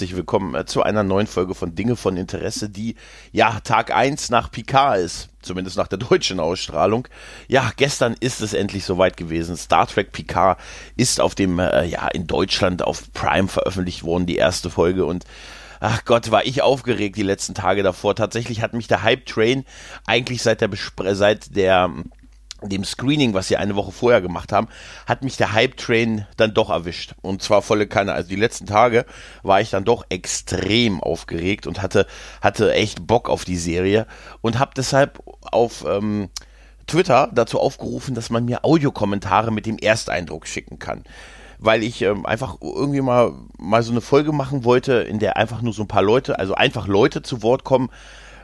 herzlich willkommen äh, zu einer neuen Folge von Dinge von Interesse, die ja Tag 1 nach Picard ist, zumindest nach der deutschen Ausstrahlung. Ja, gestern ist es endlich soweit gewesen. Star Trek Picard ist auf dem, äh, ja, in Deutschland auf Prime veröffentlicht worden, die erste Folge und ach Gott, war ich aufgeregt die letzten Tage davor. Tatsächlich hat mich der Hype Train eigentlich seit der, Bespre seit der dem Screening, was sie eine Woche vorher gemacht haben, hat mich der Hype-Train dann doch erwischt. Und zwar volle Kanne. Also die letzten Tage war ich dann doch extrem aufgeregt und hatte, hatte echt Bock auf die Serie und habe deshalb auf ähm, Twitter dazu aufgerufen, dass man mir Audiokommentare mit dem Ersteindruck schicken kann. Weil ich ähm, einfach irgendwie mal, mal so eine Folge machen wollte, in der einfach nur so ein paar Leute, also einfach Leute zu Wort kommen,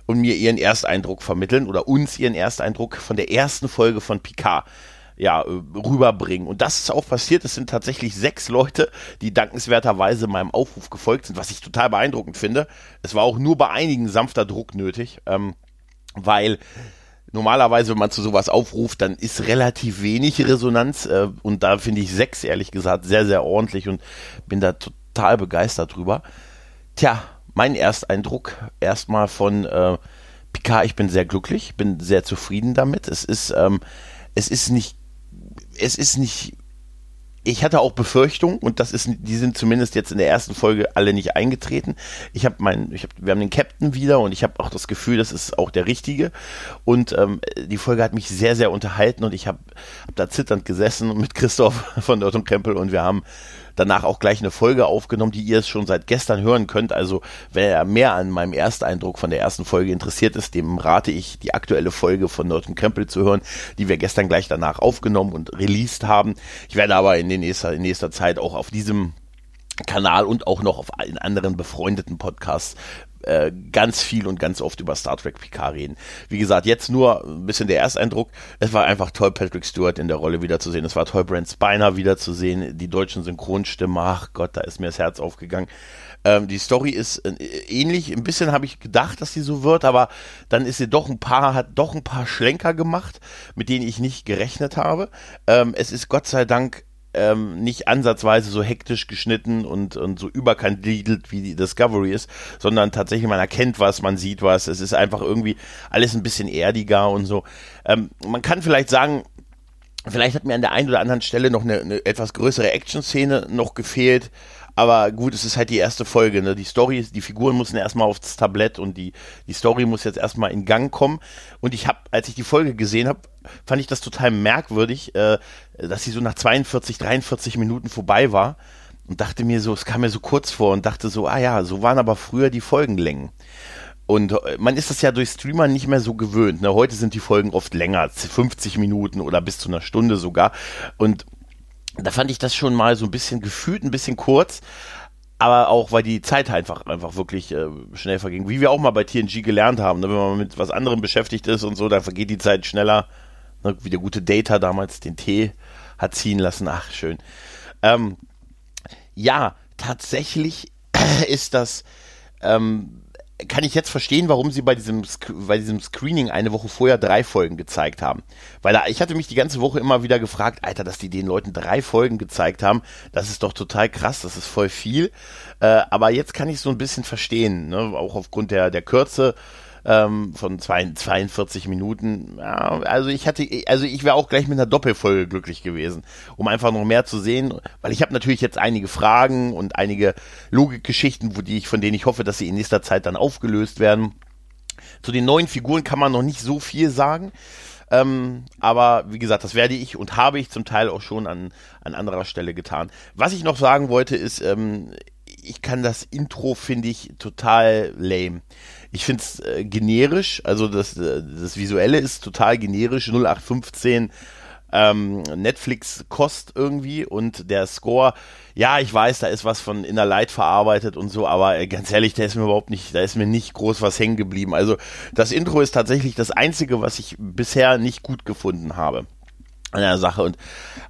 und mir ihren Ersteindruck vermitteln oder uns ihren Ersteindruck von der ersten Folge von Picard ja, rüberbringen. Und das ist auch passiert. Es sind tatsächlich sechs Leute, die dankenswerterweise meinem Aufruf gefolgt sind, was ich total beeindruckend finde. Es war auch nur bei einigen sanfter Druck nötig, ähm, weil normalerweise, wenn man zu sowas aufruft, dann ist relativ wenig Resonanz. Äh, und da finde ich sechs, ehrlich gesagt, sehr, sehr ordentlich und bin da total begeistert drüber. Tja, mein Ersteindruck erstmal von äh, Picard, ich bin sehr glücklich, bin sehr zufrieden damit. Es ist, ähm, es ist nicht, es ist nicht, ich hatte auch Befürchtungen und das ist, die sind zumindest jetzt in der ersten Folge alle nicht eingetreten. Ich habe mein, ich hab, wir haben den Captain wieder und ich habe auch das Gefühl, das ist auch der richtige. Und ähm, die Folge hat mich sehr, sehr unterhalten und ich habe hab da zitternd gesessen mit Christoph von Dort und Krempel und wir haben danach auch gleich eine Folge aufgenommen, die ihr es schon seit gestern hören könnt. Also wer mehr an meinem Ersteindruck von der ersten Folge interessiert ist, dem rate ich, die aktuelle Folge von Norton Krempel zu hören, die wir gestern gleich danach aufgenommen und released haben. Ich werde aber in, nächster, in nächster Zeit auch auf diesem Kanal und auch noch auf allen anderen befreundeten Podcasts äh, ganz viel und ganz oft über Star Trek Picard reden. Wie gesagt, jetzt nur ein bisschen der Ersteindruck. Es war einfach toll, Patrick Stewart in der Rolle wiederzusehen. Es war toll, Brent Spiner wiederzusehen. Die deutschen Synchronstimmen, ach Gott, da ist mir das Herz aufgegangen. Ähm, die Story ist äh, ähnlich. Ein bisschen habe ich gedacht, dass sie so wird, aber dann ist sie doch ein paar, hat doch ein paar Schlenker gemacht, mit denen ich nicht gerechnet habe. Ähm, es ist Gott sei Dank ähm, nicht ansatzweise so hektisch geschnitten und, und so überkandidelt wie die Discovery ist, sondern tatsächlich man erkennt was, man sieht was. Es ist einfach irgendwie alles ein bisschen erdiger und so. Ähm, man kann vielleicht sagen, Vielleicht hat mir an der einen oder anderen Stelle noch eine, eine etwas größere Action-Szene noch gefehlt. Aber gut, es ist halt die erste Folge. Ne? Die Story, die Figuren müssen erstmal aufs Tablett und die, die Story muss jetzt erstmal in Gang kommen. Und ich habe, als ich die Folge gesehen habe, fand ich das total merkwürdig, äh, dass sie so nach 42, 43 Minuten vorbei war und dachte mir so, es kam mir so kurz vor und dachte so, ah ja, so waren aber früher die Folgenlängen. Und äh, man ist das ja durch Streamer nicht mehr so gewöhnt. Ne? Heute sind die Folgen oft länger, 50 Minuten oder bis zu einer Stunde sogar. Und da fand ich das schon mal so ein bisschen gefühlt, ein bisschen kurz, aber auch, weil die Zeit einfach, einfach wirklich äh, schnell verging. Wie wir auch mal bei TNG gelernt haben, ne? wenn man mit was anderem beschäftigt ist und so, dann vergeht die Zeit schneller. Ne? Wie der gute Data damals den Tee hat ziehen lassen. Ach, schön. Ähm, ja, tatsächlich ist das ähm, kann ich jetzt verstehen, warum sie bei diesem, bei diesem Screening eine Woche vorher drei Folgen gezeigt haben. Weil da, ich hatte mich die ganze Woche immer wieder gefragt, Alter, dass die den Leuten drei Folgen gezeigt haben, das ist doch total krass, das ist voll viel. Äh, aber jetzt kann ich so ein bisschen verstehen, ne? auch aufgrund der, der Kürze ähm, von zwei, 42 Minuten. Ja, also ich hatte, also ich wäre auch gleich mit einer Doppelfolge glücklich gewesen, um einfach noch mehr zu sehen, weil ich habe natürlich jetzt einige Fragen und einige Logikgeschichten, wo die ich, von denen ich hoffe, dass sie in nächster Zeit dann aufgelöst werden. Zu den neuen Figuren kann man noch nicht so viel sagen. Ähm, aber wie gesagt, das werde ich und habe ich zum Teil auch schon an, an anderer Stelle getan. Was ich noch sagen wollte, ist, ähm, ich kann das Intro, finde ich, total lame. Ich finde es äh, generisch, also das, äh, das Visuelle ist total generisch, 0815 ähm, Netflix-Kost irgendwie und der Score, ja, ich weiß, da ist was von Inner Light verarbeitet und so, aber äh, ganz ehrlich, da ist mir überhaupt nicht, da ist mir nicht groß was hängen geblieben. Also das Intro ist tatsächlich das Einzige, was ich bisher nicht gut gefunden habe an der Sache. Und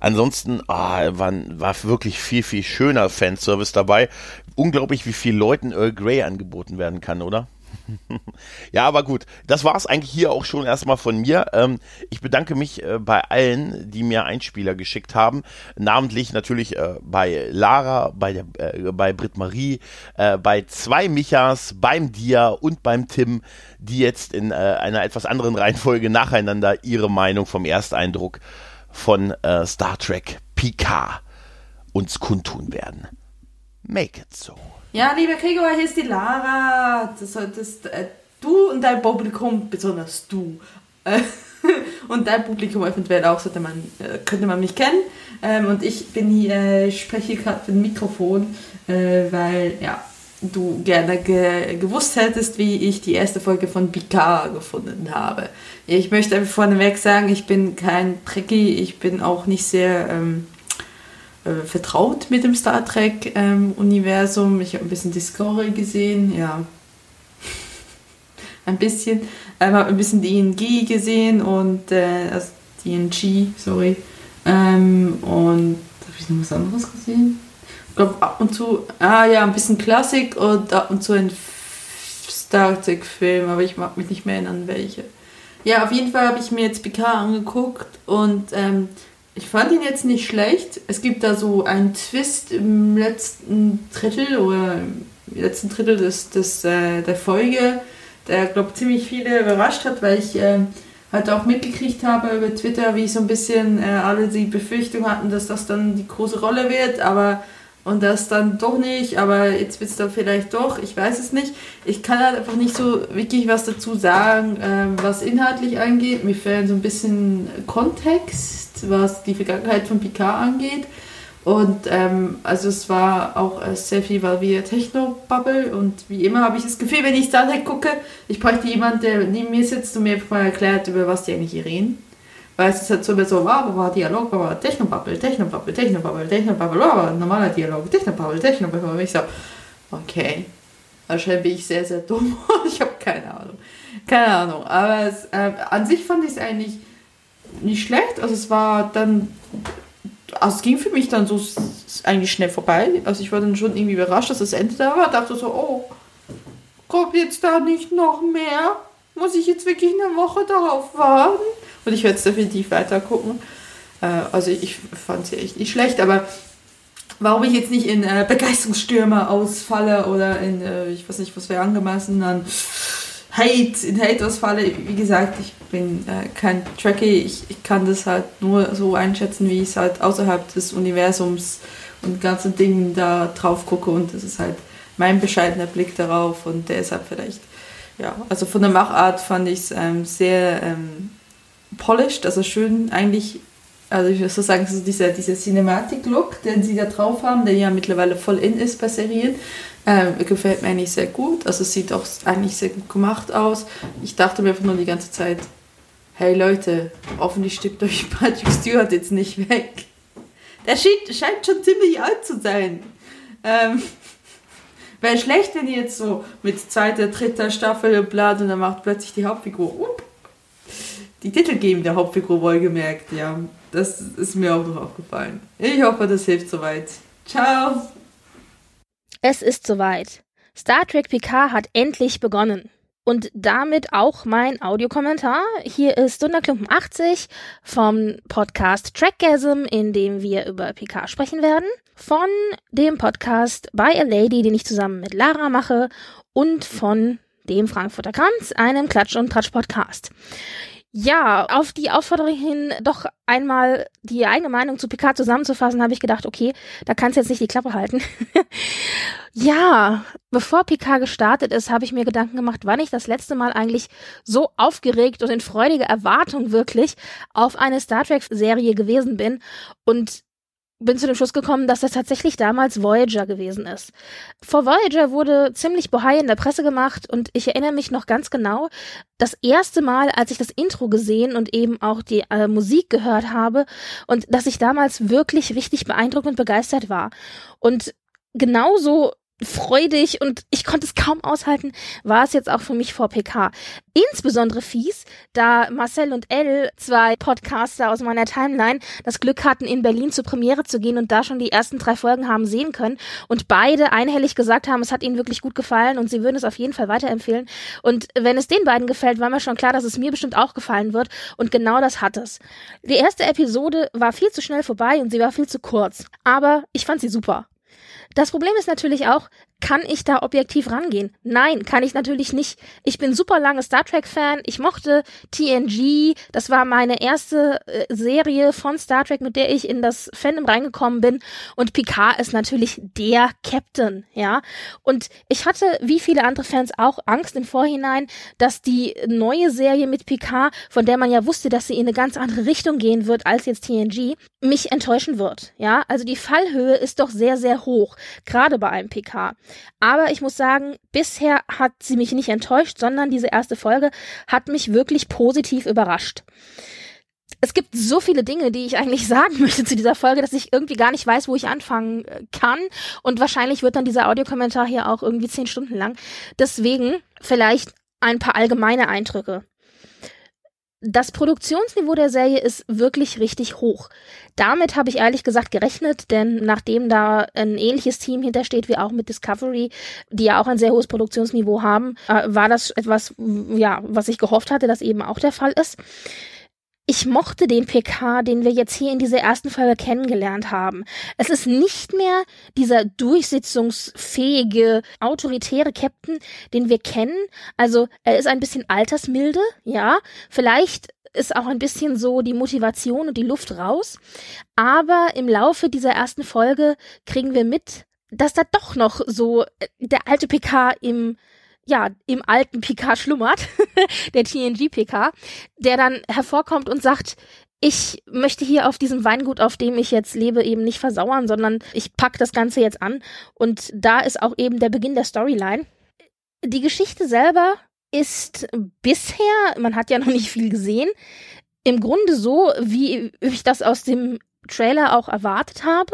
ansonsten oh, war, war wirklich viel, viel schöner Fanservice dabei. Unglaublich, wie viel Leuten Earl Grey angeboten werden kann, oder? Ja, aber gut, das war es eigentlich hier auch schon erstmal von mir. Ähm, ich bedanke mich äh, bei allen, die mir Einspieler geschickt haben. Namentlich natürlich äh, bei Lara, bei, der, äh, bei Britt Marie, äh, bei zwei Michas, beim Dia und beim Tim, die jetzt in äh, einer etwas anderen Reihenfolge nacheinander ihre Meinung vom Ersteindruck von äh, Star Trek Picard uns kundtun werden. Make it so. Ja, lieber Gregor, hier ist die Lara. Das, das, äh, du und dein Publikum, besonders du, äh, und dein Publikum eventuell auch, sollte man, äh, könnte man mich kennen. Ähm, und ich bin hier, ich spreche gerade mit dem Mikrofon, äh, weil, ja, du gerne ge gewusst hättest, wie ich die erste Folge von Picard gefunden habe. Ich möchte vorneweg sagen, ich bin kein Trekkie, ich bin auch nicht sehr ähm, äh, vertraut mit dem Star Trek-Universum. Ähm, ich habe ein bisschen Discovery gesehen, ja. ein bisschen. Ähm, habe ein bisschen DNG gesehen und äh, also DNG, sorry. Ähm, und habe ich noch was anderes gesehen? Ich glaube ab und zu, ah ja, ein bisschen Klassik und ab und zu ein Star Trek-Film, aber ich mag mich nicht mehr erinnern, welche. Ja, auf jeden Fall habe ich mir jetzt Picard angeguckt und ähm, ich fand ihn jetzt nicht schlecht. Es gibt da so einen Twist im letzten Drittel oder im letzten Drittel des, des, äh, der Folge, der, glaube ich, ziemlich viele überrascht hat, weil ich äh, halt auch mitgekriegt habe über Twitter, wie so ein bisschen äh, alle die Befürchtung hatten, dass das dann die große Rolle wird, aber und das dann doch nicht, aber jetzt wird es dann vielleicht doch, ich weiß es nicht. Ich kann halt einfach nicht so wirklich was dazu sagen, äh, was inhaltlich angeht. Mir fehlen so ein bisschen Kontext, was die Vergangenheit von Picard angeht. Und ähm, also es war auch äh, sehr viel war wie Techno-Bubble und wie immer habe ich das Gefühl, wenn ich Star Trek gucke, ich bräuchte jemanden, der neben mir sitzt und mir mal erklärt, über was die eigentlich hier reden. Weil es ist halt so immer so, wow, war Dialog, war Technobubble, Technobubble, Technobubble, Technobubble, wow, normaler Dialog, Technobubble, Technobubble. Und ich so, okay, wahrscheinlich bin ich sehr, sehr dumm ich habe keine Ahnung. Keine Ahnung, aber es, äh, an sich fand ich es eigentlich nicht schlecht. Also es war dann, also es ging für mich dann so eigentlich schnell vorbei. Also ich war dann schon irgendwie überrascht, dass das Ende da war. Dachte so, oh, kommt jetzt da nicht noch mehr? Muss ich jetzt wirklich eine Woche darauf warten? Und ich werde es definitiv weiter gucken. Äh, also ich fand sie echt nicht schlecht, aber warum ich jetzt nicht in äh, Begeisterungsstürme ausfalle oder in, äh, ich weiß nicht, was wäre angemessen, dann Hate, in Hate ausfalle, wie gesagt, ich bin äh, kein Trekkie, ich, ich kann das halt nur so einschätzen, wie ich es halt außerhalb des Universums und ganzen Dingen da drauf gucke. Und das ist halt mein bescheidener Blick darauf. Und halt vielleicht, ja, also von der Machart fand ich es ähm, sehr ähm, polished, also schön eigentlich, also ich würde so sagen, so dieser, dieser Cinematic-Look, den sie da drauf haben, der ja mittlerweile voll in ist bei Serien, äh, gefällt mir eigentlich sehr gut. Also sieht auch eigentlich sehr gut gemacht aus. Ich dachte mir einfach nur die ganze Zeit, hey Leute, hoffentlich stirbt euch Patrick Stewart jetzt nicht weg. Der scheint, scheint schon ziemlich alt zu sein. Ähm, Wäre schlecht, wenn ihr jetzt so mit zweiter, dritter Staffel blat und dann macht plötzlich die Hauptfigur up, die Titel geben der Hauptfigur wohlgemerkt, ja. Das ist mir auch noch aufgefallen. Ich hoffe, das hilft soweit. Ciao! Es ist soweit. Star Trek PK hat endlich begonnen. Und damit auch mein Audiokommentar. Hier ist Dunderklumpen 80 vom Podcast Trackgasm, in dem wir über PK sprechen werden. Von dem Podcast By a Lady, den ich zusammen mit Lara mache. Und von dem Frankfurter Kranz, einem Klatsch- und Tratsch-Podcast. Ja, auf die Aufforderung hin, doch einmal die eigene Meinung zu Picard zusammenzufassen, habe ich gedacht, okay, da kannst du jetzt nicht die Klappe halten. ja, bevor Picard gestartet ist, habe ich mir Gedanken gemacht, wann ich das letzte Mal eigentlich so aufgeregt und in freudiger Erwartung wirklich auf eine Star Trek-Serie gewesen bin. Und bin zu dem Schluss gekommen, dass das tatsächlich damals Voyager gewesen ist. Vor Voyager wurde ziemlich Bohai in der Presse gemacht und ich erinnere mich noch ganz genau, das erste Mal, als ich das Intro gesehen und eben auch die äh, Musik gehört habe und dass ich damals wirklich richtig beeindruckt und begeistert war. Und genauso freudig und ich konnte es kaum aushalten, war es jetzt auch für mich vor PK. Insbesondere fies, da Marcel und Elle, zwei Podcaster aus meiner Timeline, das Glück hatten, in Berlin zur Premiere zu gehen und da schon die ersten drei Folgen haben sehen können und beide einhellig gesagt haben, es hat ihnen wirklich gut gefallen und sie würden es auf jeden Fall weiterempfehlen. Und wenn es den beiden gefällt, war mir schon klar, dass es mir bestimmt auch gefallen wird und genau das hat es. Die erste Episode war viel zu schnell vorbei und sie war viel zu kurz, aber ich fand sie super. Das Problem ist natürlich auch, kann ich da objektiv rangehen? Nein, kann ich natürlich nicht. Ich bin super lange Star Trek Fan. Ich mochte TNG. Das war meine erste äh, Serie von Star Trek, mit der ich in das Fandom reingekommen bin. Und Picard ist natürlich der Captain, ja. Und ich hatte, wie viele andere Fans auch, Angst im Vorhinein, dass die neue Serie mit Picard, von der man ja wusste, dass sie in eine ganz andere Richtung gehen wird als jetzt TNG, mich enttäuschen wird, ja. Also die Fallhöhe ist doch sehr, sehr hoch, gerade bei einem Picard. Aber ich muss sagen, bisher hat sie mich nicht enttäuscht, sondern diese erste Folge hat mich wirklich positiv überrascht. Es gibt so viele Dinge, die ich eigentlich sagen möchte zu dieser Folge, dass ich irgendwie gar nicht weiß, wo ich anfangen äh, kann. Und wahrscheinlich wird dann dieser Audiokommentar hier auch irgendwie zehn Stunden lang. Deswegen vielleicht ein paar allgemeine Eindrücke das Produktionsniveau der Serie ist wirklich richtig hoch. Damit habe ich ehrlich gesagt gerechnet, denn nachdem da ein ähnliches Team hintersteht wie auch mit Discovery, die ja auch ein sehr hohes Produktionsniveau haben, äh, war das etwas, ja, was ich gehofft hatte, dass eben auch der Fall ist ich mochte den PK, den wir jetzt hier in dieser ersten Folge kennengelernt haben. Es ist nicht mehr dieser durchsetzungsfähige, autoritäre Captain, den wir kennen. Also er ist ein bisschen altersmilde, ja. Vielleicht ist auch ein bisschen so die Motivation und die Luft raus. Aber im Laufe dieser ersten Folge kriegen wir mit, dass da doch noch so äh, der alte PK im ja, im alten PK schlummert, der TNG-PK, der dann hervorkommt und sagt, ich möchte hier auf diesem Weingut, auf dem ich jetzt lebe, eben nicht versauern, sondern ich pack das Ganze jetzt an. Und da ist auch eben der Beginn der Storyline. Die Geschichte selber ist bisher, man hat ja noch nicht viel gesehen, im Grunde so, wie ich das aus dem Trailer auch erwartet habe,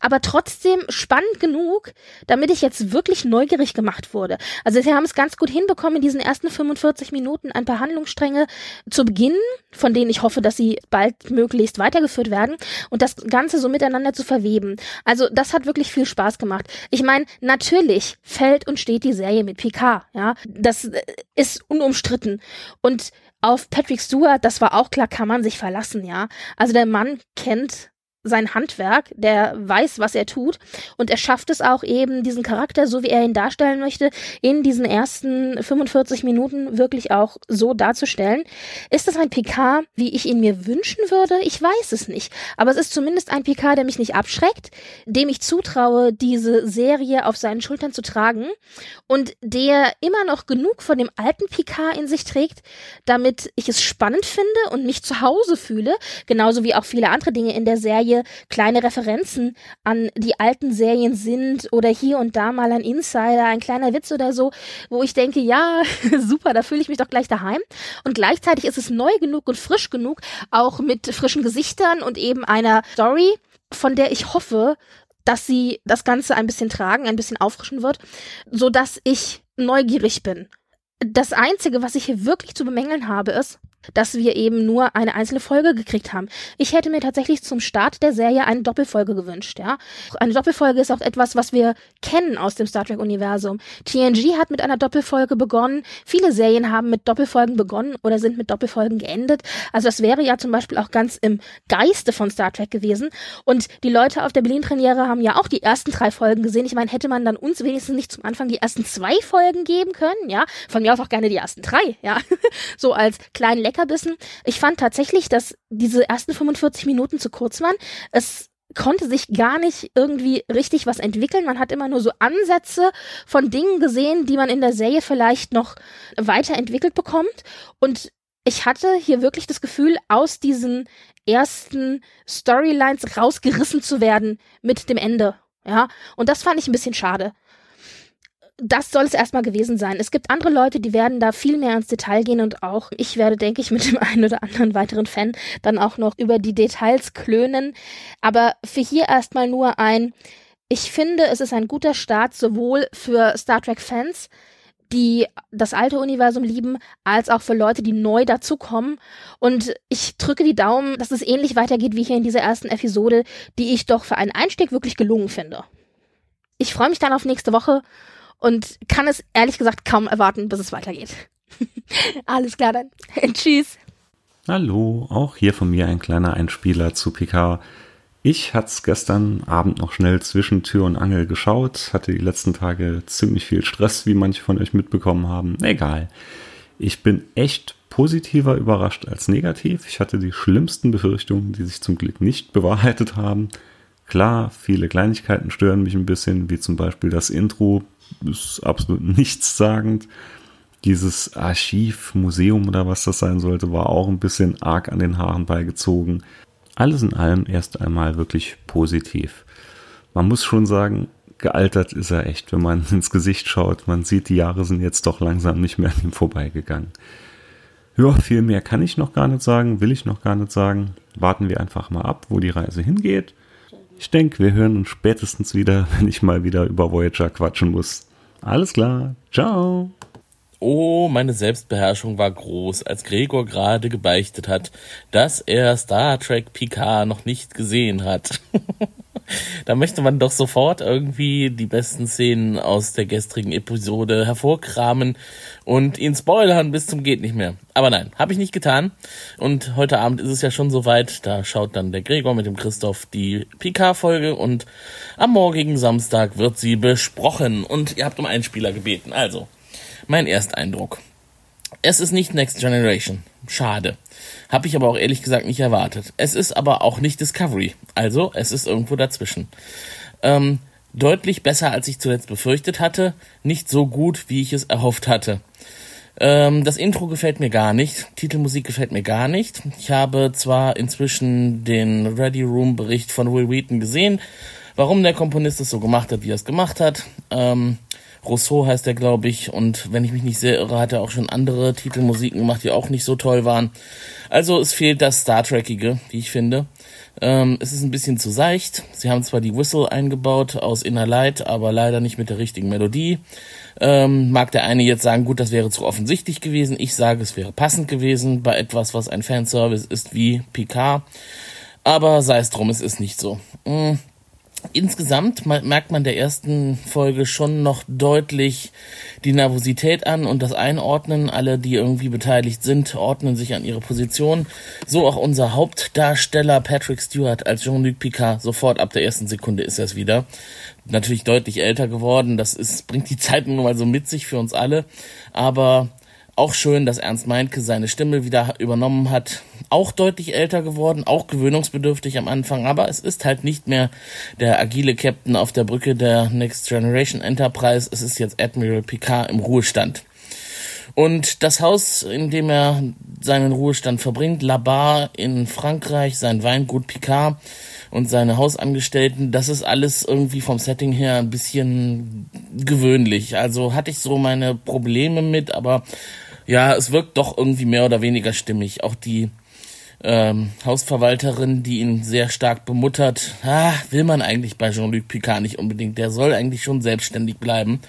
aber trotzdem spannend genug, damit ich jetzt wirklich neugierig gemacht wurde. Also sie haben es ganz gut hinbekommen, in diesen ersten 45 Minuten ein paar Handlungsstränge zu beginnen, von denen ich hoffe, dass sie bald möglichst weitergeführt werden und das Ganze so miteinander zu verweben. Also das hat wirklich viel Spaß gemacht. Ich meine, natürlich fällt und steht die Serie mit Picard, ja, das äh, ist unumstritten und auf Patrick Stewart, das war auch klar, kann man sich verlassen, ja. Also der Mann kennt sein Handwerk, der weiß, was er tut und er schafft es auch eben, diesen Charakter, so wie er ihn darstellen möchte, in diesen ersten 45 Minuten wirklich auch so darzustellen. Ist das ein PK, wie ich ihn mir wünschen würde? Ich weiß es nicht. Aber es ist zumindest ein PK, der mich nicht abschreckt, dem ich zutraue, diese Serie auf seinen Schultern zu tragen und der immer noch genug von dem alten PK in sich trägt, damit ich es spannend finde und mich zu Hause fühle, genauso wie auch viele andere Dinge in der Serie, kleine Referenzen an die alten Serien sind oder hier und da mal ein Insider, ein kleiner Witz oder so, wo ich denke, ja, super, da fühle ich mich doch gleich daheim. Und gleichzeitig ist es neu genug und frisch genug, auch mit frischen Gesichtern und eben einer Story, von der ich hoffe, dass sie das Ganze ein bisschen tragen, ein bisschen auffrischen wird, so dass ich neugierig bin. Das einzige, was ich hier wirklich zu bemängeln habe, ist, dass wir eben nur eine einzelne Folge gekriegt haben. Ich hätte mir tatsächlich zum Start der Serie eine Doppelfolge gewünscht, ja. Eine Doppelfolge ist auch etwas, was wir kennen aus dem Star Trek Universum. TNG hat mit einer Doppelfolge begonnen. Viele Serien haben mit Doppelfolgen begonnen oder sind mit Doppelfolgen geendet. Also das wäre ja zum Beispiel auch ganz im Geiste von Star Trek gewesen. Und die Leute auf der Berlin-Premiere haben ja auch die ersten drei Folgen gesehen. Ich meine, hätte man dann uns wenigstens nicht zum Anfang die ersten zwei Folgen geben können, ja. Von mir aus auch gerne die ersten drei, ja. so als kleinen Leckerbissen. Ich fand tatsächlich, dass diese ersten 45 Minuten zu kurz waren. Es konnte sich gar nicht irgendwie richtig was entwickeln. Man hat immer nur so Ansätze von Dingen gesehen, die man in der Serie vielleicht noch weiterentwickelt bekommt. Und ich hatte hier wirklich das Gefühl, aus diesen ersten Storylines rausgerissen zu werden mit dem Ende. Ja, und das fand ich ein bisschen schade das soll es erstmal gewesen sein. Es gibt andere Leute, die werden da viel mehr ins Detail gehen und auch ich werde, denke ich, mit dem einen oder anderen weiteren Fan dann auch noch über die Details klönen. Aber für hier erstmal nur ein, Ich finde, es ist ein guter Start sowohl für Star Trek-Fans, die das alte Universum lieben, als auch für Leute, die neu dazukommen. Und ich drücke die Daumen, dass es ähnlich weitergeht wie hier in dieser ersten Episode, die ich doch für einen Einstieg wirklich gelungen finde. Ich freue mich dann auf nächste Woche und kann es ehrlich gesagt kaum erwarten, bis es weitergeht. Alles klar dann. Tschüss. Hallo, auch hier von mir ein kleiner Einspieler zu PK. Ich hatte es gestern Abend noch schnell zwischen Tür und Angel geschaut, hatte die letzten Tage ziemlich viel Stress, wie manche von euch mitbekommen haben. Egal. Ich bin echt positiver überrascht als negativ. Ich hatte die schlimmsten Befürchtungen, die sich zum Glück nicht bewahrheitet haben. Klar, viele Kleinigkeiten stören mich ein bisschen, wie zum Beispiel das Intro, ist absolut nichtssagend. Dieses Archiv, Museum oder was das sein sollte, war auch ein bisschen arg an den Haaren beigezogen. Alles in allem erst einmal wirklich positiv. Man muss schon sagen, gealtert ist er echt, wenn man ins Gesicht schaut. Man sieht, die Jahre sind jetzt doch langsam nicht mehr an ihm vorbeigegangen. Ja, viel mehr kann ich noch gar nicht sagen, will ich noch gar nicht sagen. Warten wir einfach mal ab, wo die Reise hingeht. Ich denke, wir hören uns spätestens wieder, wenn ich mal wieder über Voyager quatschen muss. Alles klar, ciao. Oh, meine Selbstbeherrschung war groß, als Gregor gerade gebeichtet hat, dass er Star Trek Picard noch nicht gesehen hat. da möchte man doch sofort irgendwie die besten Szenen aus der gestrigen Episode hervorkramen und ihn spoilern bis zum geht nicht mehr. Aber nein, habe ich nicht getan. Und heute Abend ist es ja schon soweit. Da schaut dann der Gregor mit dem Christoph die Picard-Folge und am morgigen Samstag wird sie besprochen. Und ihr habt um einen Spieler gebeten. Also, mein Ersteindruck. Es ist nicht Next Generation. Schade. Habe ich aber auch ehrlich gesagt nicht erwartet. Es ist aber auch nicht Discovery. Also, es ist irgendwo dazwischen. Ähm, deutlich besser, als ich zuletzt befürchtet hatte. Nicht so gut, wie ich es erhofft hatte. Ähm, das Intro gefällt mir gar nicht. Titelmusik gefällt mir gar nicht. Ich habe zwar inzwischen den Ready Room Bericht von Will Wheaton gesehen, warum der Komponist es so gemacht hat, wie er es gemacht hat. Ähm, Rousseau heißt er, glaube ich. Und wenn ich mich nicht sehr irre, hat er auch schon andere Titelmusiken gemacht, die auch nicht so toll waren. Also es fehlt das Star Trekige, wie ich finde. Ähm, es ist ein bisschen zu seicht. Sie haben zwar die Whistle eingebaut aus Inner Light, aber leider nicht mit der richtigen Melodie. Ähm, mag der eine jetzt sagen, gut, das wäre zu offensichtlich gewesen. Ich sage, es wäre passend gewesen bei etwas, was ein Fanservice ist wie Picard. Aber sei es drum, es ist nicht so. Mhm insgesamt merkt man der ersten Folge schon noch deutlich die Nervosität an und das Einordnen. Alle, die irgendwie beteiligt sind, ordnen sich an ihre Position. So auch unser Hauptdarsteller Patrick Stewart als Jean-Luc Picard. Sofort ab der ersten Sekunde ist er es wieder. Natürlich deutlich älter geworden. Das ist, bringt die Zeit nun mal so mit sich für uns alle. Aber auch schön, dass Ernst Meinke seine Stimme wieder übernommen hat. Auch deutlich älter geworden, auch gewöhnungsbedürftig am Anfang, aber es ist halt nicht mehr der agile Captain auf der Brücke der Next Generation Enterprise. Es ist jetzt Admiral Picard im Ruhestand. Und das Haus, in dem er seinen Ruhestand verbringt, La Bar in Frankreich, sein Weingut Picard und seine Hausangestellten, das ist alles irgendwie vom Setting her ein bisschen gewöhnlich. Also hatte ich so meine Probleme mit, aber ja, es wirkt doch irgendwie mehr oder weniger stimmig. Auch die ähm, Hausverwalterin, die ihn sehr stark bemuttert, ah, will man eigentlich bei Jean-Luc Picard nicht unbedingt. Der soll eigentlich schon selbstständig bleiben.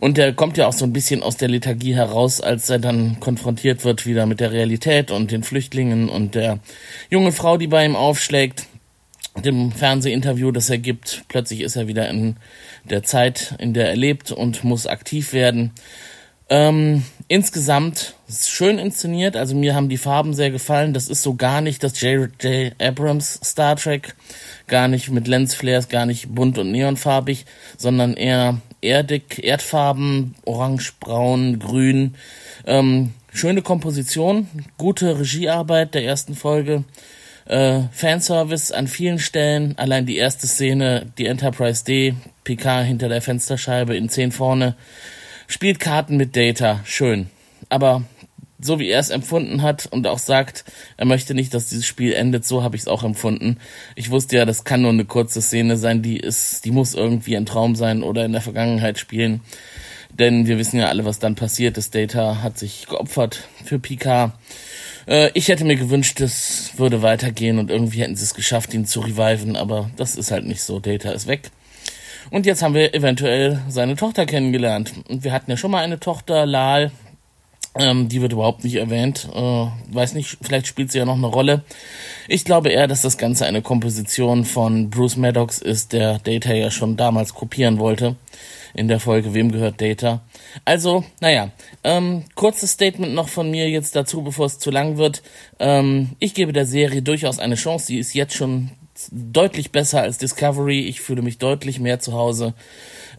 Und der kommt ja auch so ein bisschen aus der Lethargie heraus, als er dann konfrontiert wird wieder mit der Realität und den Flüchtlingen und der junge Frau, die bei ihm aufschlägt. Dem Fernsehinterview, das er gibt, plötzlich ist er wieder in der Zeit, in der er lebt und muss aktiv werden. Ähm, insgesamt schön inszeniert, also mir haben die Farben sehr gefallen. Das ist so gar nicht das J.J. Abrams Star Trek, gar nicht mit Lensflares, gar nicht bunt und neonfarbig, sondern eher erdig, Erdfarben, orange, braun, grün. Ähm, schöne Komposition, gute Regiearbeit der ersten Folge. Äh, Fanservice an vielen Stellen, allein die erste Szene, die Enterprise D, PK hinter der Fensterscheibe in 10 vorne, spielt Karten mit Data, schön. Aber so wie er es empfunden hat und auch sagt, er möchte nicht, dass dieses Spiel endet, so habe ich es auch empfunden. Ich wusste ja, das kann nur eine kurze Szene sein, die ist, die muss irgendwie ein Traum sein oder in der Vergangenheit spielen. Denn wir wissen ja alle, was dann passiert ist. Data hat sich geopfert für Picard. Äh, ich hätte mir gewünscht, es würde weitergehen und irgendwie hätten sie es geschafft, ihn zu reviven, aber das ist halt nicht so. Data ist weg. Und jetzt haben wir eventuell seine Tochter kennengelernt. Und wir hatten ja schon mal eine Tochter, Lal. Ähm, die wird überhaupt nicht erwähnt. Äh, weiß nicht, vielleicht spielt sie ja noch eine Rolle. Ich glaube eher, dass das Ganze eine Komposition von Bruce Maddox ist, der Data ja schon damals kopieren wollte. In der Folge Wem gehört Data? Also, naja, ähm, kurzes Statement noch von mir jetzt dazu, bevor es zu lang wird. Ähm, ich gebe der Serie durchaus eine Chance. Sie ist jetzt schon deutlich besser als Discovery. Ich fühle mich deutlich mehr zu Hause.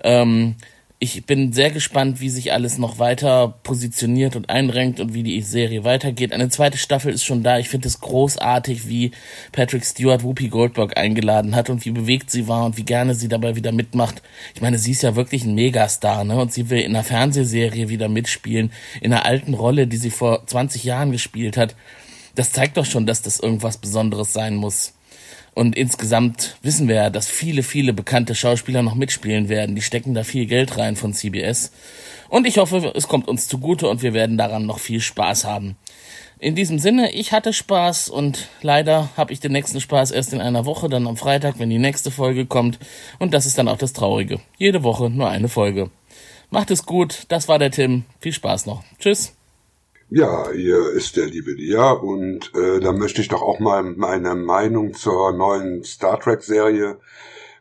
Ähm, ich bin sehr gespannt, wie sich alles noch weiter positioniert und einrenkt und wie die Serie weitergeht. Eine zweite Staffel ist schon da. Ich finde es großartig, wie Patrick Stewart Whoopi Goldberg eingeladen hat und wie bewegt sie war und wie gerne sie dabei wieder mitmacht. Ich meine, sie ist ja wirklich ein Megastar, ne? Und sie will in einer Fernsehserie wieder mitspielen, in einer alten Rolle, die sie vor 20 Jahren gespielt hat. Das zeigt doch schon, dass das irgendwas Besonderes sein muss. Und insgesamt wissen wir ja, dass viele, viele bekannte Schauspieler noch mitspielen werden. Die stecken da viel Geld rein von CBS. Und ich hoffe, es kommt uns zugute und wir werden daran noch viel Spaß haben. In diesem Sinne, ich hatte Spaß und leider habe ich den nächsten Spaß erst in einer Woche, dann am Freitag, wenn die nächste Folge kommt. Und das ist dann auch das Traurige. Jede Woche nur eine Folge. Macht es gut, das war der Tim. Viel Spaß noch. Tschüss. Ja, hier ist der liebe Dia und äh, da möchte ich doch auch mal meine Meinung zur neuen Star Trek Serie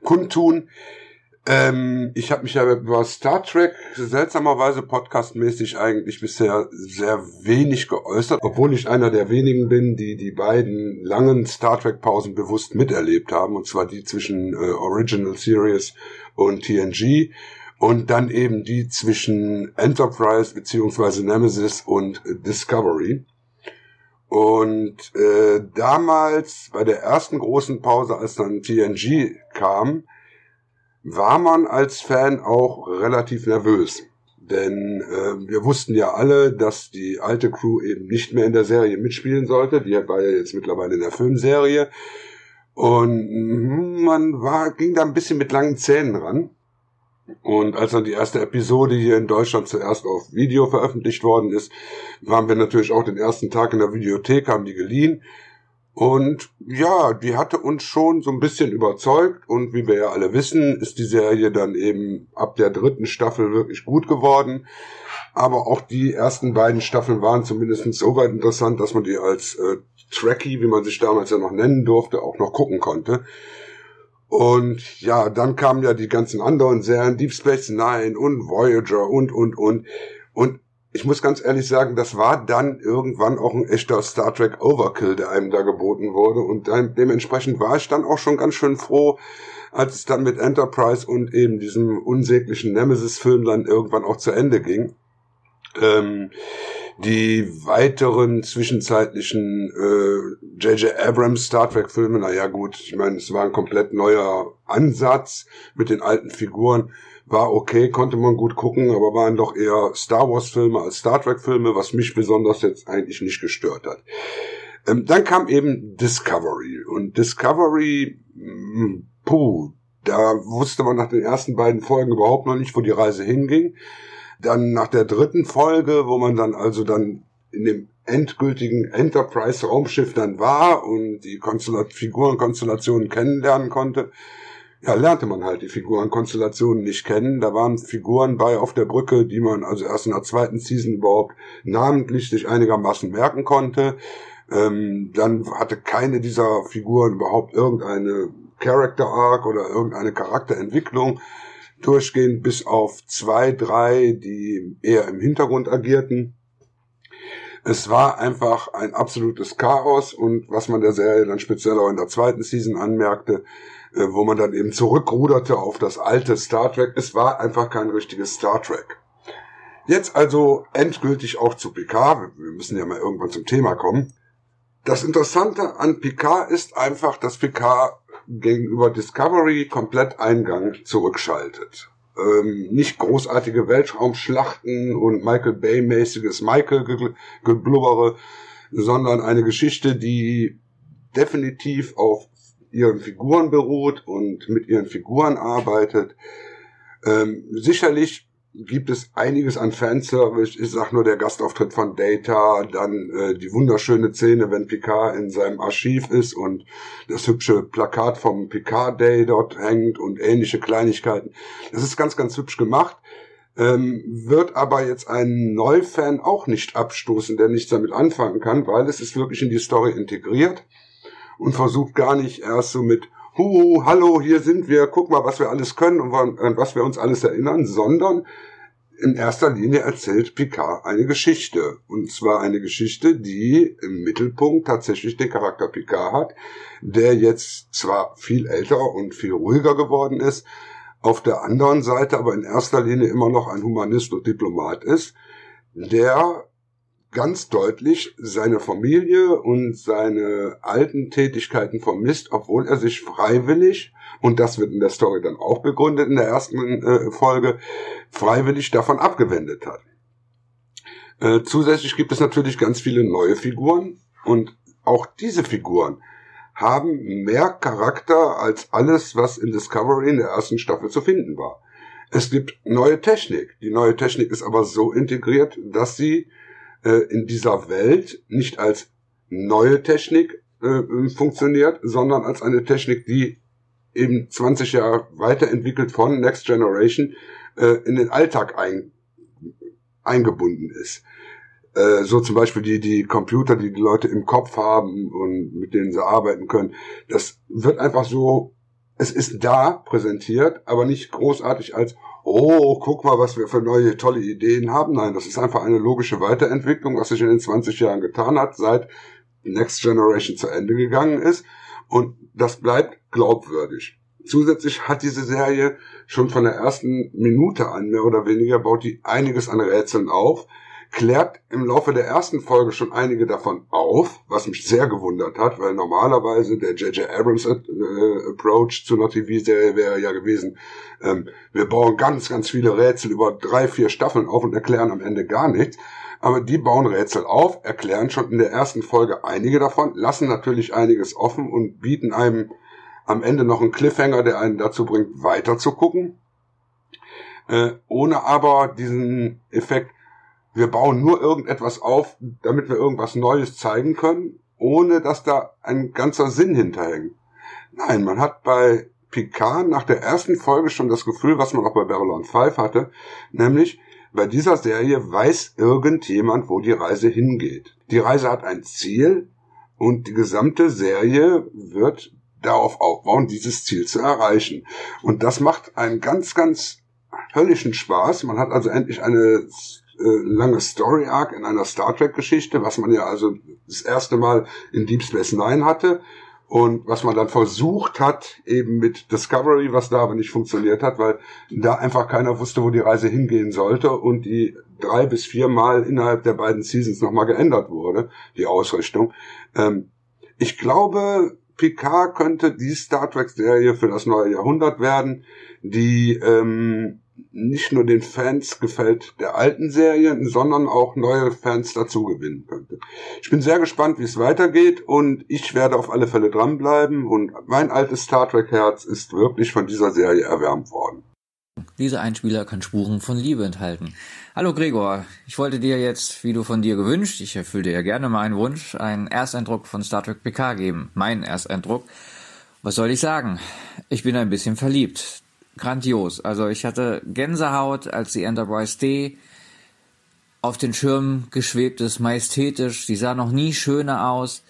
kundtun. Ähm, ich habe mich ja über Star Trek seltsamerweise podcastmäßig eigentlich bisher sehr wenig geäußert, obwohl ich einer der wenigen bin, die die beiden langen Star Trek Pausen bewusst miterlebt haben, und zwar die zwischen äh, Original Series und TNG und dann eben die zwischen Enterprise beziehungsweise Nemesis und Discovery. Und äh, damals bei der ersten großen Pause, als dann TNG kam, war man als Fan auch relativ nervös. Denn äh, wir wussten ja alle, dass die alte Crew eben nicht mehr in der Serie mitspielen sollte. Die war ja jetzt mittlerweile in der Filmserie. Und man war, ging da ein bisschen mit langen Zähnen ran. Und als dann die erste Episode hier in Deutschland zuerst auf Video veröffentlicht worden ist, waren wir natürlich auch den ersten Tag in der Videothek, haben die geliehen. Und ja, die hatte uns schon so ein bisschen überzeugt. Und wie wir ja alle wissen, ist die Serie dann eben ab der dritten Staffel wirklich gut geworden. Aber auch die ersten beiden Staffeln waren zumindest so weit interessant, dass man die als äh, Trekkie, wie man sich damals ja noch nennen durfte, auch noch gucken konnte. Und ja, dann kamen ja die ganzen anderen Serien, Deep Space Nine und Voyager und, und, und. Und ich muss ganz ehrlich sagen, das war dann irgendwann auch ein echter Star Trek Overkill, der einem da geboten wurde. Und dann, dementsprechend war ich dann auch schon ganz schön froh, als es dann mit Enterprise und eben diesem unsäglichen Nemesis-Film dann irgendwann auch zu Ende ging. Ähm, die weiteren zwischenzeitlichen J.J. Äh, Abrams Star Trek Filme, naja gut, ich meine, es war ein komplett neuer Ansatz mit den alten Figuren. War okay, konnte man gut gucken, aber waren doch eher Star Wars Filme als Star Trek Filme, was mich besonders jetzt eigentlich nicht gestört hat. Ähm, dann kam eben Discovery und Discovery, mh, hm, puh, da wusste man nach den ersten beiden Folgen überhaupt noch nicht, wo die Reise hinging. Dann nach der dritten Folge, wo man dann also dann in dem endgültigen Enterprise-Raumschiff dann war und die Konstellat Figurenkonstellationen kennenlernen konnte, ja, lernte man halt die Figurenkonstellationen nicht kennen. Da waren Figuren bei auf der Brücke, die man also erst in der zweiten Season überhaupt namentlich sich einigermaßen merken konnte. Ähm, dann hatte keine dieser Figuren überhaupt irgendeine Character Arc oder irgendeine Charakterentwicklung durchgehend bis auf zwei, drei, die eher im Hintergrund agierten. Es war einfach ein absolutes Chaos und was man der Serie dann speziell auch in der zweiten Season anmerkte, äh, wo man dann eben zurückruderte auf das alte Star Trek. Es war einfach kein richtiges Star Trek. Jetzt also endgültig auch zu Picard. Wir müssen ja mal irgendwann zum Thema kommen. Das Interessante an Picard ist einfach, dass Picard gegenüber Discovery komplett Eingang zurückschaltet. Ähm, nicht großartige Weltraumschlachten und Michael Bay-mäßiges Michael-Geblubbere, sondern eine Geschichte, die definitiv auf ihren Figuren beruht und mit ihren Figuren arbeitet. Ähm, sicherlich gibt es einiges an Fanservice. Ich sag nur der Gastauftritt von Data, dann äh, die wunderschöne Szene, wenn Picard in seinem Archiv ist und das hübsche Plakat vom Picard Day dort hängt und ähnliche Kleinigkeiten. Das ist ganz, ganz hübsch gemacht. Ähm, wird aber jetzt einen Neufan auch nicht abstoßen, der nichts damit anfangen kann, weil es ist wirklich in die Story integriert und versucht gar nicht erst so mit Hu, hallo, hier sind wir, guck mal, was wir alles können und was wir uns alles erinnern, sondern in erster Linie erzählt Picard eine Geschichte. Und zwar eine Geschichte, die im Mittelpunkt tatsächlich den Charakter Picard hat, der jetzt zwar viel älter und viel ruhiger geworden ist, auf der anderen Seite aber in erster Linie immer noch ein Humanist und Diplomat ist, der ganz deutlich seine Familie und seine alten Tätigkeiten vermisst, obwohl er sich freiwillig, und das wird in der Story dann auch begründet in der ersten äh, Folge, freiwillig davon abgewendet hat. Äh, zusätzlich gibt es natürlich ganz viele neue Figuren und auch diese Figuren haben mehr Charakter als alles, was in Discovery in der ersten Staffel zu finden war. Es gibt neue Technik. Die neue Technik ist aber so integriert, dass sie äh, in dieser Welt nicht als neue Technik äh, funktioniert, sondern als eine Technik, die eben 20 Jahre weiterentwickelt von Next Generation äh, in den Alltag ein, eingebunden ist. Äh, so zum Beispiel die, die Computer, die die Leute im Kopf haben und mit denen sie arbeiten können. Das wird einfach so, es ist da präsentiert, aber nicht großartig als, oh, guck mal, was wir für neue, tolle Ideen haben. Nein, das ist einfach eine logische Weiterentwicklung, was sich in den 20 Jahren getan hat, seit Next Generation zu Ende gegangen ist. Und das bleibt glaubwürdig. Zusätzlich hat diese Serie schon von der ersten Minute an mehr oder weniger baut die einiges an Rätseln auf, klärt im Laufe der ersten Folge schon einige davon auf, was mich sehr gewundert hat, weil normalerweise der J.J. Abrams äh, Approach zu einer TV-Serie wäre ja gewesen, ähm, wir bauen ganz, ganz viele Rätsel über drei, vier Staffeln auf und erklären am Ende gar nichts. Aber die bauen Rätsel auf, erklären schon in der ersten Folge einige davon, lassen natürlich einiges offen und bieten einem am Ende noch einen Cliffhanger, der einen dazu bringt, weiter zu gucken. Äh, ohne aber diesen Effekt, wir bauen nur irgendetwas auf, damit wir irgendwas Neues zeigen können, ohne dass da ein ganzer Sinn hinterhängt. Nein, man hat bei Picard nach der ersten Folge schon das Gefühl, was man auch bei Babylon 5 hatte, nämlich bei dieser Serie weiß irgendjemand, wo die Reise hingeht. Die Reise hat ein Ziel und die gesamte Serie wird darauf aufbauen, dieses Ziel zu erreichen. Und das macht einen ganz, ganz höllischen Spaß. Man hat also endlich eine lange Story Arc in einer Star Trek Geschichte, was man ja also das erste Mal in Deep Space Nine hatte und was man dann versucht hat eben mit Discovery, was da aber nicht funktioniert hat, weil da einfach keiner wusste, wo die Reise hingehen sollte und die drei bis vier Mal innerhalb der beiden Seasons nochmal geändert wurde, die Ausrichtung. Ähm, ich glaube, Picard könnte die Star Trek Serie für das neue Jahrhundert werden, die ähm, nicht nur den Fans gefällt der alten Serien, sondern auch neue Fans dazu gewinnen könnte. Ich bin sehr gespannt, wie es weitergeht und ich werde auf alle Fälle dranbleiben und mein altes Star Trek Herz ist wirklich von dieser Serie erwärmt worden. Dieser Einspieler kann Spuren von Liebe enthalten. Hallo Gregor, ich wollte dir jetzt, wie du von dir gewünscht, ich erfülle dir ja gerne meinen Wunsch, einen Ersteindruck von Star Trek PK geben. Meinen Ersteindruck. Was soll ich sagen? Ich bin ein bisschen verliebt grandios. Also ich hatte Gänsehaut, als die Enterprise D auf den Schirm geschwebt ist, majestätisch. Die sah noch nie schöner aus.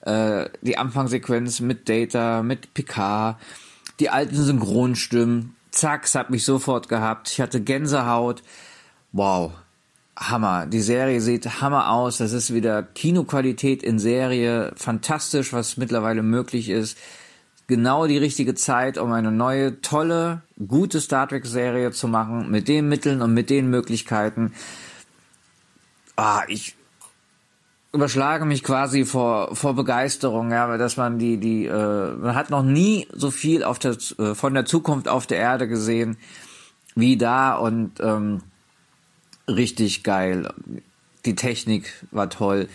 Äh, die Anfangssequenz mit Data, mit Picard, die alten Synchronstimmen. Zack, es hat mich sofort gehabt. Ich hatte Gänsehaut. Wow. Hammer. Die Serie sieht Hammer aus. Das ist wieder Kinoqualität in Serie. Fantastisch, was mittlerweile möglich ist genau die richtige Zeit, um eine neue, tolle, gute Star Trek-Serie zu machen, mit den Mitteln und mit den Möglichkeiten. Ah, ich überschlage mich quasi vor, vor Begeisterung, ja, dass man die, die, äh, man hat noch nie so viel auf der, äh, von der Zukunft auf der Erde gesehen wie da und ähm, richtig geil. Die Technik war toll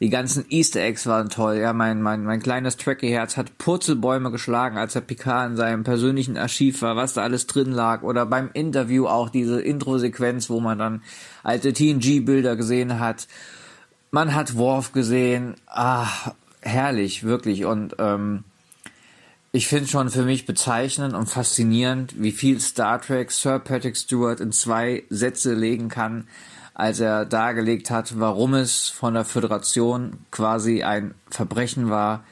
Die ganzen Easter Eggs waren toll. Ja, mein, mein, mein kleines Tracky-Herz hat Purzelbäume geschlagen, als er Picard in seinem persönlichen Archiv war, was da alles drin lag. Oder beim Interview auch diese Intro-Sequenz, wo man dann alte TNG-Bilder gesehen hat. Man hat Worf gesehen. Ah, herrlich, wirklich. Und ähm, ich finde schon für mich bezeichnend und faszinierend, wie viel Star Trek Sir Patrick Stewart in zwei Sätze legen kann als er dargelegt hat, warum es von der Föderation quasi ein Verbrechen war,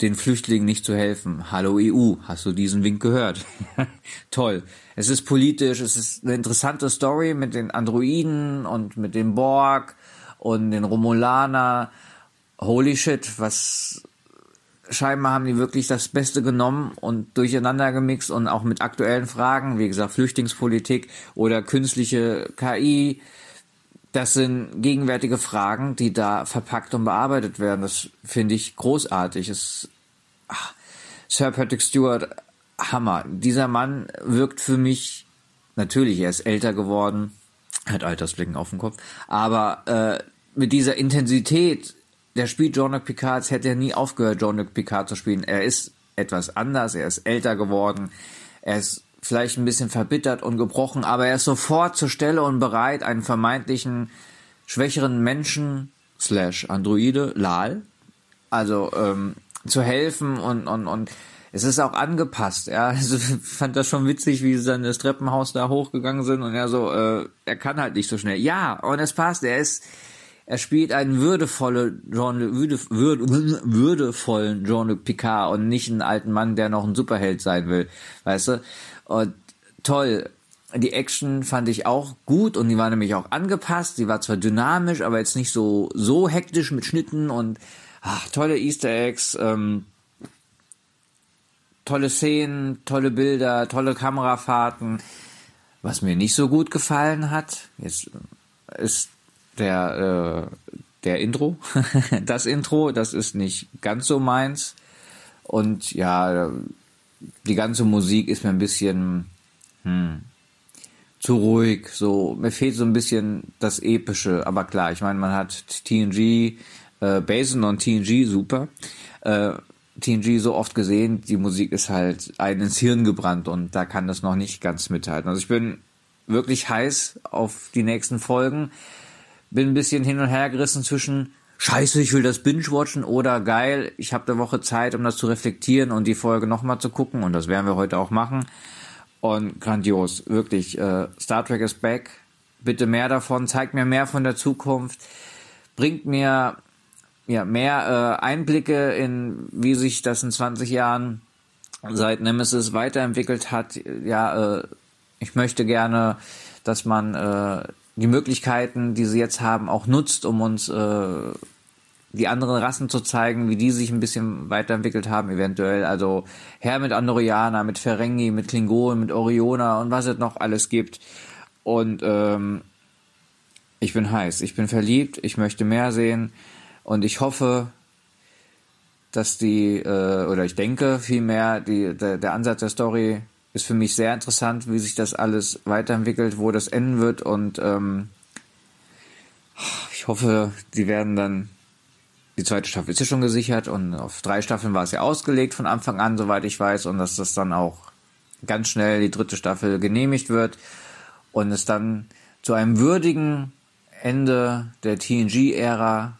den Flüchtlingen nicht zu helfen. Hallo EU, hast du diesen Wink gehört? Toll. Es ist politisch, es ist eine interessante Story mit den Androiden und mit dem Borg und den Romulaner. Holy shit, was scheinbar haben die wirklich das Beste genommen und durcheinander gemixt und auch mit aktuellen Fragen, wie gesagt, Flüchtlingspolitik oder künstliche KI, das sind gegenwärtige Fragen, die da verpackt und bearbeitet werden. Das finde ich großartig. Es, ach, Sir Patrick Stewart, Hammer. Dieser Mann wirkt für mich, natürlich, er ist älter geworden, hat Altersblicken auf dem Kopf, aber äh, mit dieser Intensität, der spielt Jean-Luc Picard, als hätte er nie aufgehört, Jean-Luc Picard zu spielen. Er ist etwas anders, er ist älter geworden, er ist vielleicht ein bisschen verbittert und gebrochen, aber er ist sofort zur Stelle und bereit, einen vermeintlichen schwächeren Menschen slash Androide, Lal, also ähm, zu helfen und, und, und es ist auch angepasst. Ja, also fand das schon witzig, wie sie dann das Treppenhaus da hochgegangen sind und er so, äh, er kann halt nicht so schnell. Ja, und es passt. Er ist, er spielt einen würdevolle Jean würde, würde, würdevollen Jean-Luc Picard und nicht einen alten Mann, der noch ein Superheld sein will, weißt du? Und toll. Die Action fand ich auch gut und die war nämlich auch angepasst. Die war zwar dynamisch, aber jetzt nicht so so hektisch mit Schnitten und ach, tolle Easter Eggs, ähm, tolle Szenen, tolle Bilder, tolle Kamerafahrten. Was mir nicht so gut gefallen hat, jetzt ist der äh, der Intro, das Intro, das ist nicht ganz so meins und ja die ganze Musik ist mir ein bisschen hm, zu ruhig. So, mir fehlt so ein bisschen das Epische. Aber klar, ich meine, man hat TNG, äh, Basin und TNG, super. Äh, TNG so oft gesehen, die Musik ist halt ein ins Hirn gebrannt und da kann das noch nicht ganz mithalten. Also ich bin wirklich heiß auf die nächsten Folgen. Bin ein bisschen hin und her gerissen zwischen scheiße, ich will das binge-watchen oder geil, ich habe eine Woche Zeit, um das zu reflektieren und die Folge nochmal zu gucken und das werden wir heute auch machen. Und grandios, wirklich. Äh, Star Trek is back. Bitte mehr davon, zeigt mir mehr von der Zukunft, bringt mir ja, mehr äh, Einblicke in, wie sich das in 20 Jahren seit Nemesis weiterentwickelt hat. Ja, äh, ich möchte gerne, dass man äh, die Möglichkeiten, die sie jetzt haben, auch nutzt, um uns äh, die anderen Rassen zu zeigen, wie die sich ein bisschen weiterentwickelt haben, eventuell. Also her mit Andorianer, mit Ferengi, mit Klingonen, mit Oriona und was es noch alles gibt. Und ähm, ich bin heiß, ich bin verliebt, ich möchte mehr sehen und ich hoffe, dass die, äh, oder ich denke vielmehr, die, der, der Ansatz der Story ist für mich sehr interessant, wie sich das alles weiterentwickelt, wo das enden wird und ähm, ich hoffe, die werden dann die zweite Staffel ist ja schon gesichert und auf drei Staffeln war es ja ausgelegt von Anfang an, soweit ich weiß, und dass das dann auch ganz schnell die dritte Staffel genehmigt wird und es dann zu einem würdigen Ende der TNG-Ära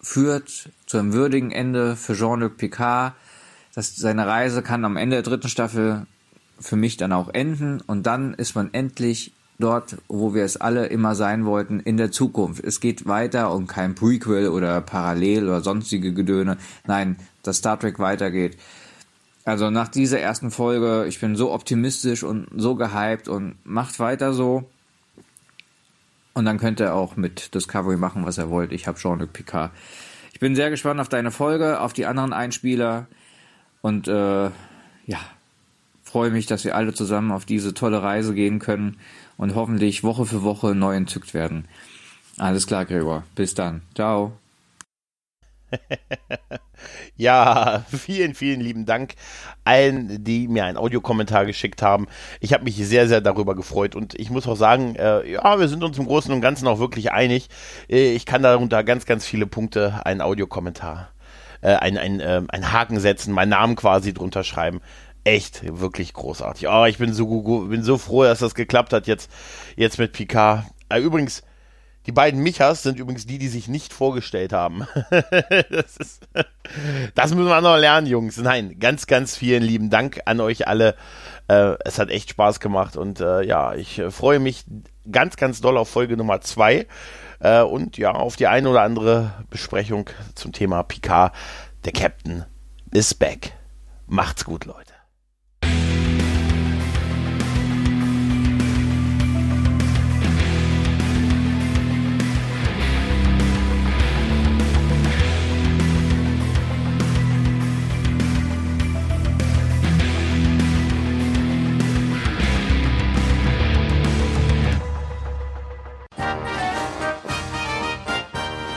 führt, zu einem würdigen Ende für Jean-Luc Picard. dass seine Reise kann am Ende der dritten Staffel für mich dann auch enden und dann ist man endlich dort, wo wir es alle immer sein wollten, in der Zukunft. Es geht weiter und kein Prequel oder Parallel oder sonstige Gedöne. Nein, dass Star Trek weitergeht. Also nach dieser ersten Folge, ich bin so optimistisch und so gehypt und macht weiter so. Und dann könnt ihr auch mit Discovery machen, was ihr wollt. Ich habe Jean-Luc Picard. Ich bin sehr gespannt auf deine Folge, auf die anderen Einspieler und äh, ja, freue mich, dass wir alle zusammen auf diese tolle Reise gehen können und hoffentlich Woche für Woche neu entzückt werden. Alles klar, Gregor. Bis dann. Ciao. Ja, vielen, vielen lieben Dank allen, die mir einen Audiokommentar geschickt haben. Ich habe mich sehr, sehr darüber gefreut und ich muss auch sagen, äh, ja, wir sind uns im Großen und Ganzen auch wirklich einig. Äh, ich kann darunter ganz, ganz viele Punkte einen Audiokommentar, äh, ein, ein, äh, ein Haken setzen, meinen Namen quasi drunter schreiben. Echt, wirklich großartig. Oh, ich bin so, bin so froh, dass das geklappt hat jetzt, jetzt mit Picard. Äh, übrigens, die beiden Michas sind übrigens die, die sich nicht vorgestellt haben. das, ist, das müssen wir noch lernen, Jungs. Nein, ganz, ganz vielen lieben Dank an euch alle. Äh, es hat echt Spaß gemacht und äh, ja, ich äh, freue mich ganz, ganz doll auf Folge Nummer zwei äh, und ja, auf die eine oder andere Besprechung zum Thema Picard. Der Captain ist back. Macht's gut, Leute.